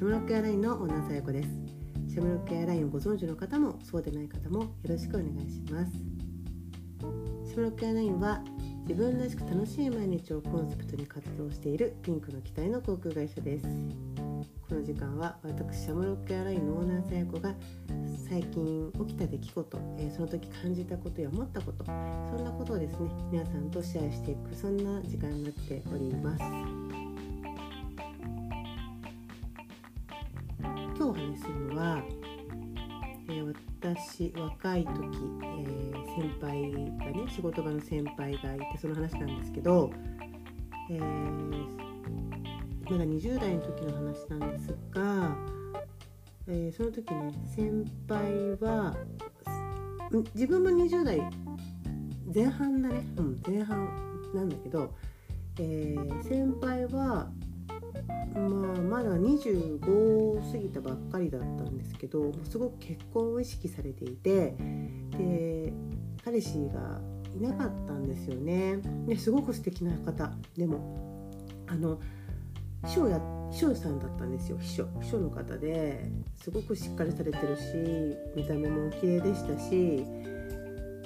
シャムロックエアラインのオーナーさやこです。シャムロックエアラインをご存知の方もそうでない方もよろしくお願いします。シャムロックエアラインは自分らしく楽しい毎日をコンセプトに活動しているピンクの機体の航空会社です。この時間は私シャムロックエアラインのオーナーさやこが最近起きた出来事、えー、その時感じたことや思ったことそんなことをですね皆さんとシェアしていくそんな時間になっております。するのは、えー、私若い時、えー、先輩がね仕事場の先輩がいてその話なんですけど、えまだ20代の時の話なんですが、え、その時ね先輩は自分も20代前半だね、うん、前半なんだけど、え、先輩はまあ、まだ25過ぎたばっかりだったんですけどすごく結婚を意識されていてで彼氏がいなかったんですよね。ですごく素敵な方。でもあの秘書や秘書さんだったんですよ。秘書秘書の方ですごくしっかりされてるし見た目も綺麗でしたし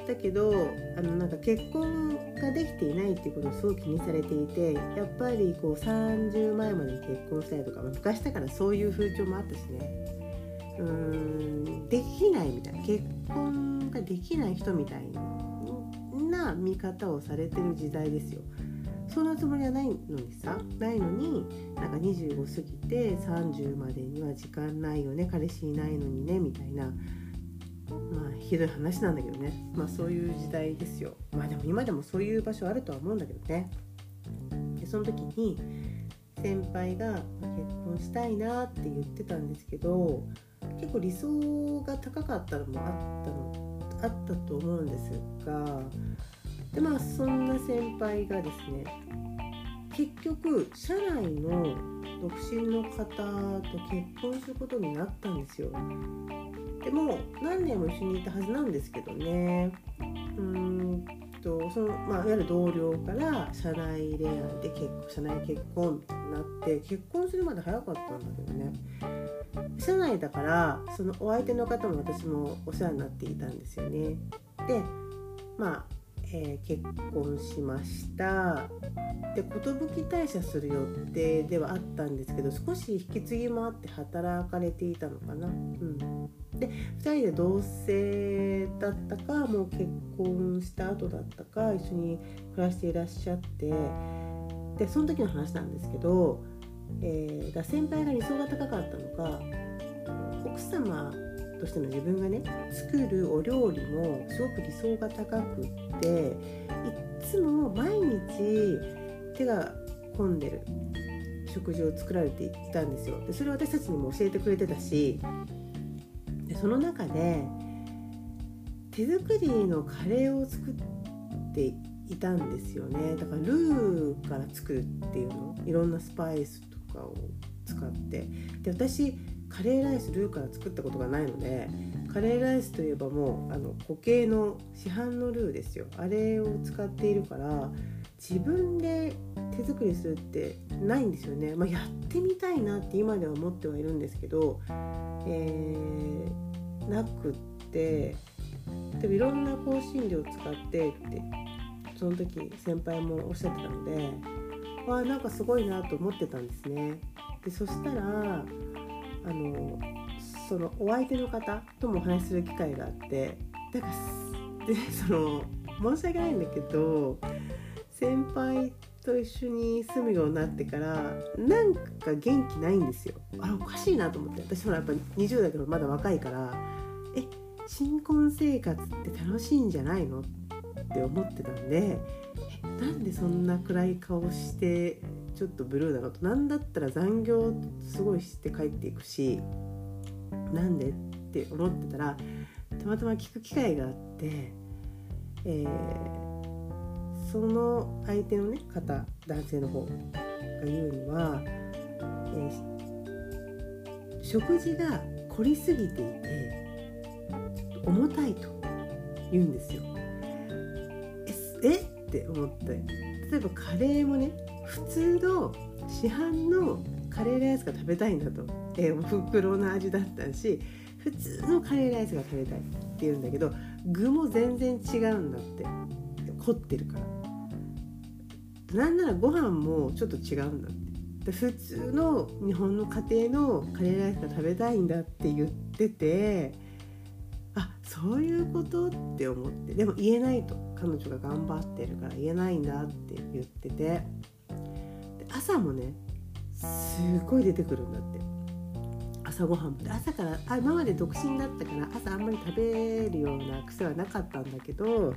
だけどあのなんか結婚ができていないっていうことをすごく気にされていてやっぱりこう30前までに結婚したりとか昔だからそういう風潮もあったしね。うーんできないみたいな。結婚ができない人みたいな見方をされてる時代ですよ。そんなつもりはないのにさないのになんか25過ぎて30までには時間ないよね彼氏いないのにねみたいな。まあひどい話なんだけどね。まあそういう時代ですよ。まあでも今でもそういう場所あるとは思うんだけどね。でその時に先輩が結婚したいなって言ってたんですけど結構理想が高かったのもあったのあったと思うんですがでまあそんな先輩がですね結局社内の独身の方と結婚することになったんですよ。でも何年も一緒にいたはずなんですけどね。うんとその、まあ、いわゆる同僚から社内恋愛で結婚社内結婚みたいになって結婚するまで早かったんだけどね。社内だからそのお相手の方も私もお世話になっていたんですよね。でまあえー、結婚しました。で寿退社する予定ではあったんですけど少し引き継ぎもあって働かれていたのかな、うん、で2人で同棲だったかもう結婚した後だったか一緒に暮らしていらっしゃってでその時の話なんですけど、えー、先輩が理想が高かったのか奥様としての自分がね作るお料理もすごく理想が高くっていつも毎日手が込んでる食事を作られていたんですよ。でそれを私たちにも教えてくれてたしでその中で手作りのカレーを作っていたんですよね。だからルーから作るっていうの。いろんなスパイスとかを使って。で私カレーライスルーから作ったことがないのでカレーライスといえばもうあの固形の市販のルーですよ。あれを使っているから自分で手作りするってないんですよね、まあ、やってみたいなって今では思ってはいるんですけど、えー、なくってでもいろんな香辛料を使ってってその時先輩もおっしゃってたのでわあなんかすごいなと思ってたんですね。でそしたらあのそのお相手の方ともお話しする機会があってだからでその申し訳ないんだけど先輩と一緒に住むようになってからなんか元気ないんですよ。あれおかしいなと思って。私ほらやっぱ20代けどまだ若いからえ新婚生活って楽しいんじゃないの？って思ってたんでえなんでそんな暗い顔してちょっとブルーなと何だったら残業すごいして帰っていくしなんでって思ってたらたまたま聞く機会があって、えー、その相手の、ね、方男性の方が言うには、えー、食事が凝りすぎていて重たいと言うんですよ。え？って思って例えばカレーもね普通の市販のカレーライスが食べたいんだと、えー、袋の味だったし普通のカレーライスが食べたいって言うんだけど具も全然違うんだって。凝ってるから。なんならご飯もちょっと違うんだって。普通の日本の家庭のカレーライスが食べたいんだって言っててあそういうことって思って。でも言えないと。彼女が頑張ってるから言えないんだって言ってて。朝もねすごい出てくるんだって。朝ごはんも朝からあ今まで独身だったから朝あんまり食べるような癖はなかったんだけど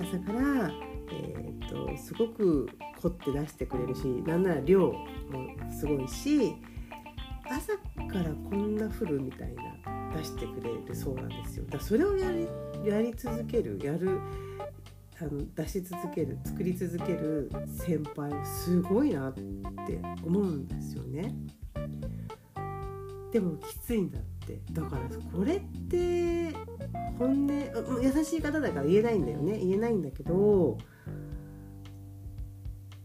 朝から、えーと、すごく凝って出してくれるしなんなら量もすごいし朝からこんな降るみたいな出してくれるそうなんですよ。だそれをやりやり続けるやるあの出し続ける作り続ける先輩すごいなって思うんですよね。でもきついんだって。だからこれって本音優しい方だから言えないんだよね。言えないんだけど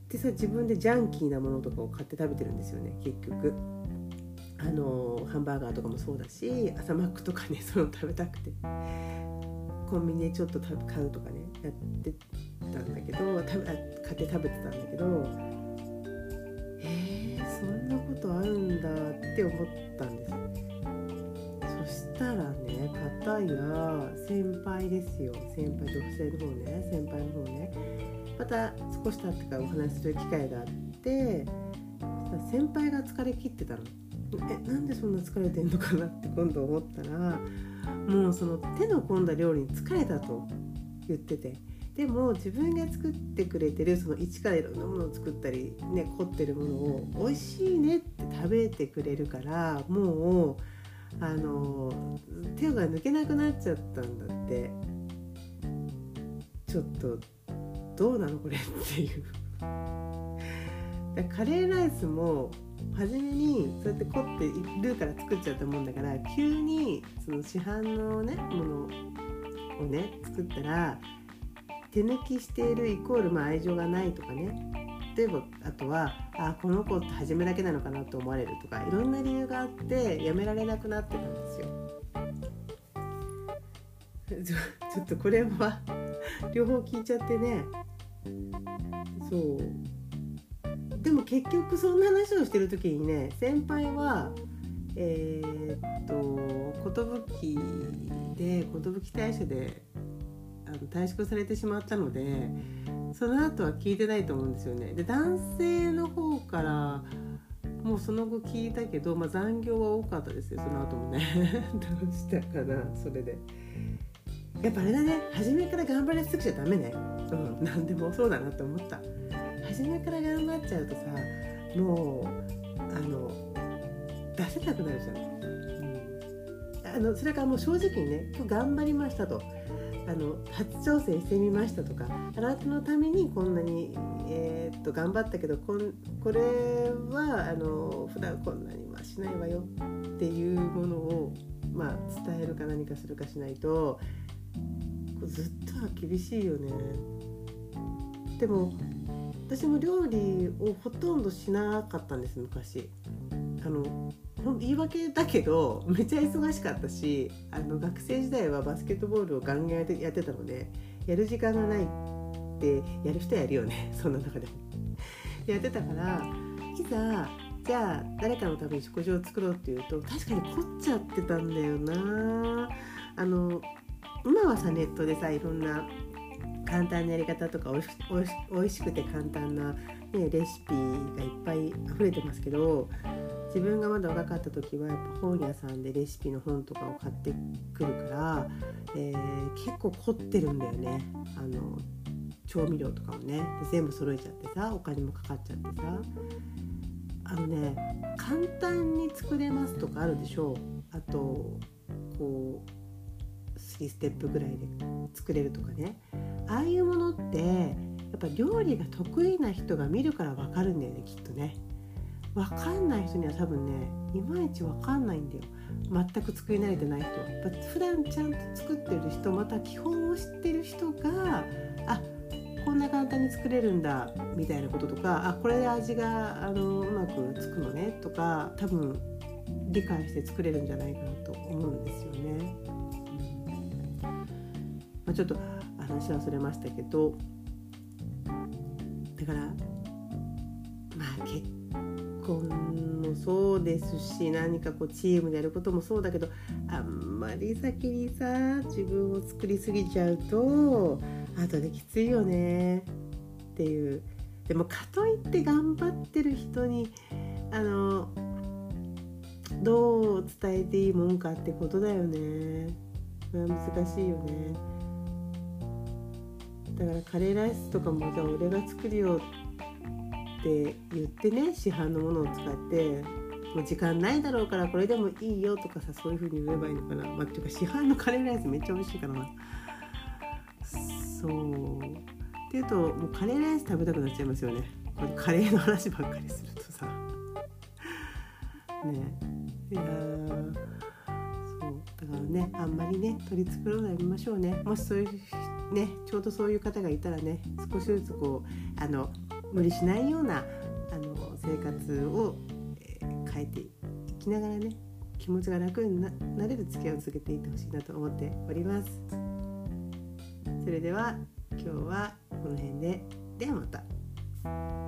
でさ自分でジャンキーなものとかを買って食べてるんですよね。結局。あのハンバーガーとかもそうだし朝マックとかねその食べたくて。コンビニでちょっと買うとかね。やってたんだけど買って食べてたんだけどえー、そんなことあるんだって思ったんですそしたらね片や先輩ですよ。先輩女性の方ね。先輩の方ね。また少し経ってからお話しする機会があって先輩が疲れ切ってたの。えなんでそんな疲れてんのかなって今度思ったらもうその手の込んだ料理に疲れたと。言ってて。でも自分が作ってくれてるその一からいろんなものを作ったりね凝ってるものを美味しいねって食べてくれるからもうあの手が抜けなくなっちゃったんだって。ちょっとどうなのこれっていう。カレーライスも初めにそうやって凝ってルーから作っちゃったもんだから急にその市販のねものをね作ったら手抜きしているイコールまあ愛情がないとかね。例えばあとはあこの子って初めだけなのかなと思われるとかいろんな理由があってやめられなくなってたんですよ。ちょっとこれは両方聞いちゃってね。そう。でも結局そんな話をしてる時にね先輩はえー、っと寿で寿大社であの退職されてしまったのでその後は聞いてないと思うんですよね。で男性の方からもうその後聞いたけど、まあ、残業は多かったですよその後もね。どうしたかなそれで。やっぱあれだね。初めから頑張りすぎちゃダメね。うん何でもそうだなって思った。初めから頑張っちゃうとさもうあの出せなくなるじゃ、ん、あのそれからもう正直にね今日頑張りましたとあの初挑戦してみましたとかあなたのためにこんなに、えー、っと頑張ったけどこんこれはあの普段こんなにはしないわよっていうものを、まあ、伝えるか何かするかしないとずっとは厳しいよね。でも私も料理をほとんどしなかったんです昔あの言い訳だけどめっちゃ忙しかったしあの学生時代はバスケットボールをガンガンやってたのでやる時間がないってやる人やるよね そんな中でも。やってたからいざじゃあ誰かのために食事を作ろうっていうと確かに凝っちゃってたんだよな。あの今はさネットでさいろんな簡単なやり方とかおいしおいしくて簡単な、ね、レシピがいっぱい溢れてますけど自分がまだ若かった時はやっぱ本屋さんでレシピの本とかを買ってくるから、えー、結構凝ってるんだよね。あの調味料とかもね。全部揃えちゃってさお金もかかっちゃってさ。あのね簡単に作れますとかあるでしょう。あとこう3ステップぐらいで作れるとかね。ああいうものってやっぱ料理が得意な人が見るから分かるんだよねきっとね。分かんない人には多分ねいまいち分かんないんだよ。全く作り慣れてない人。やっぱ普段ちゃんと作ってる人また基本を知ってる人があこんな簡単に作れるんだみたいなこととかあこれで味があのうまくつくのねとか多分理解して作れるんじゃないかなと思うんですよね。まあ、ちょっと話はそれましたけどからまあ結婚もそうですし何かこうチームでやることもそうだけどあんまり先にさ自分を作りすぎちゃうと後できついよねっていう。でもかといって頑張ってる人にあのどう伝えていいもんかってことだよね。これは難しいよね。だからカレーライスとかもじゃあ俺が作るよって言ってね市販のものを使ってもう時間ないだろうからこれでもいいよとかさそういう風に言えばいいのかな。まあ、っていうか市販のカレーライスめっちゃ美味しいからな。そう。っていうともうカレーライス食べたくなっちゃいますよね。これカレーの話ばっかりするとさ。ね。いやそう。だからねあんまりね取り繕うのやめましょうね。もしそういうねちょうどそういう方がいたらね少しずつこうあの無理しないようなあの生活を、えー、変えていきながらね気持ちが楽になれる付き合いを続けていってほしいなと思っておりますそれでは今日はこの辺でではまた。